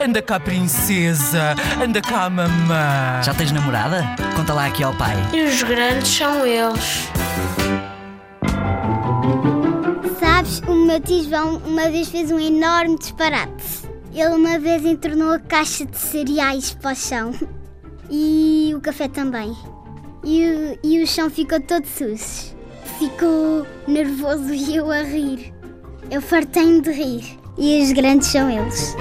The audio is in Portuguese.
Anda cá, princesa. Anda cá, mamã. Já tens namorada? Conta lá aqui ao pai. E os grandes são eles. Sabes, o meu tio João uma vez fez um enorme disparate. Ele uma vez entornou a caixa de cereais para o chão. E o café também. E o, e o chão ficou todo sujo. Ficou nervoso e eu a rir. Eu fartei-me de rir. E os grandes são eles.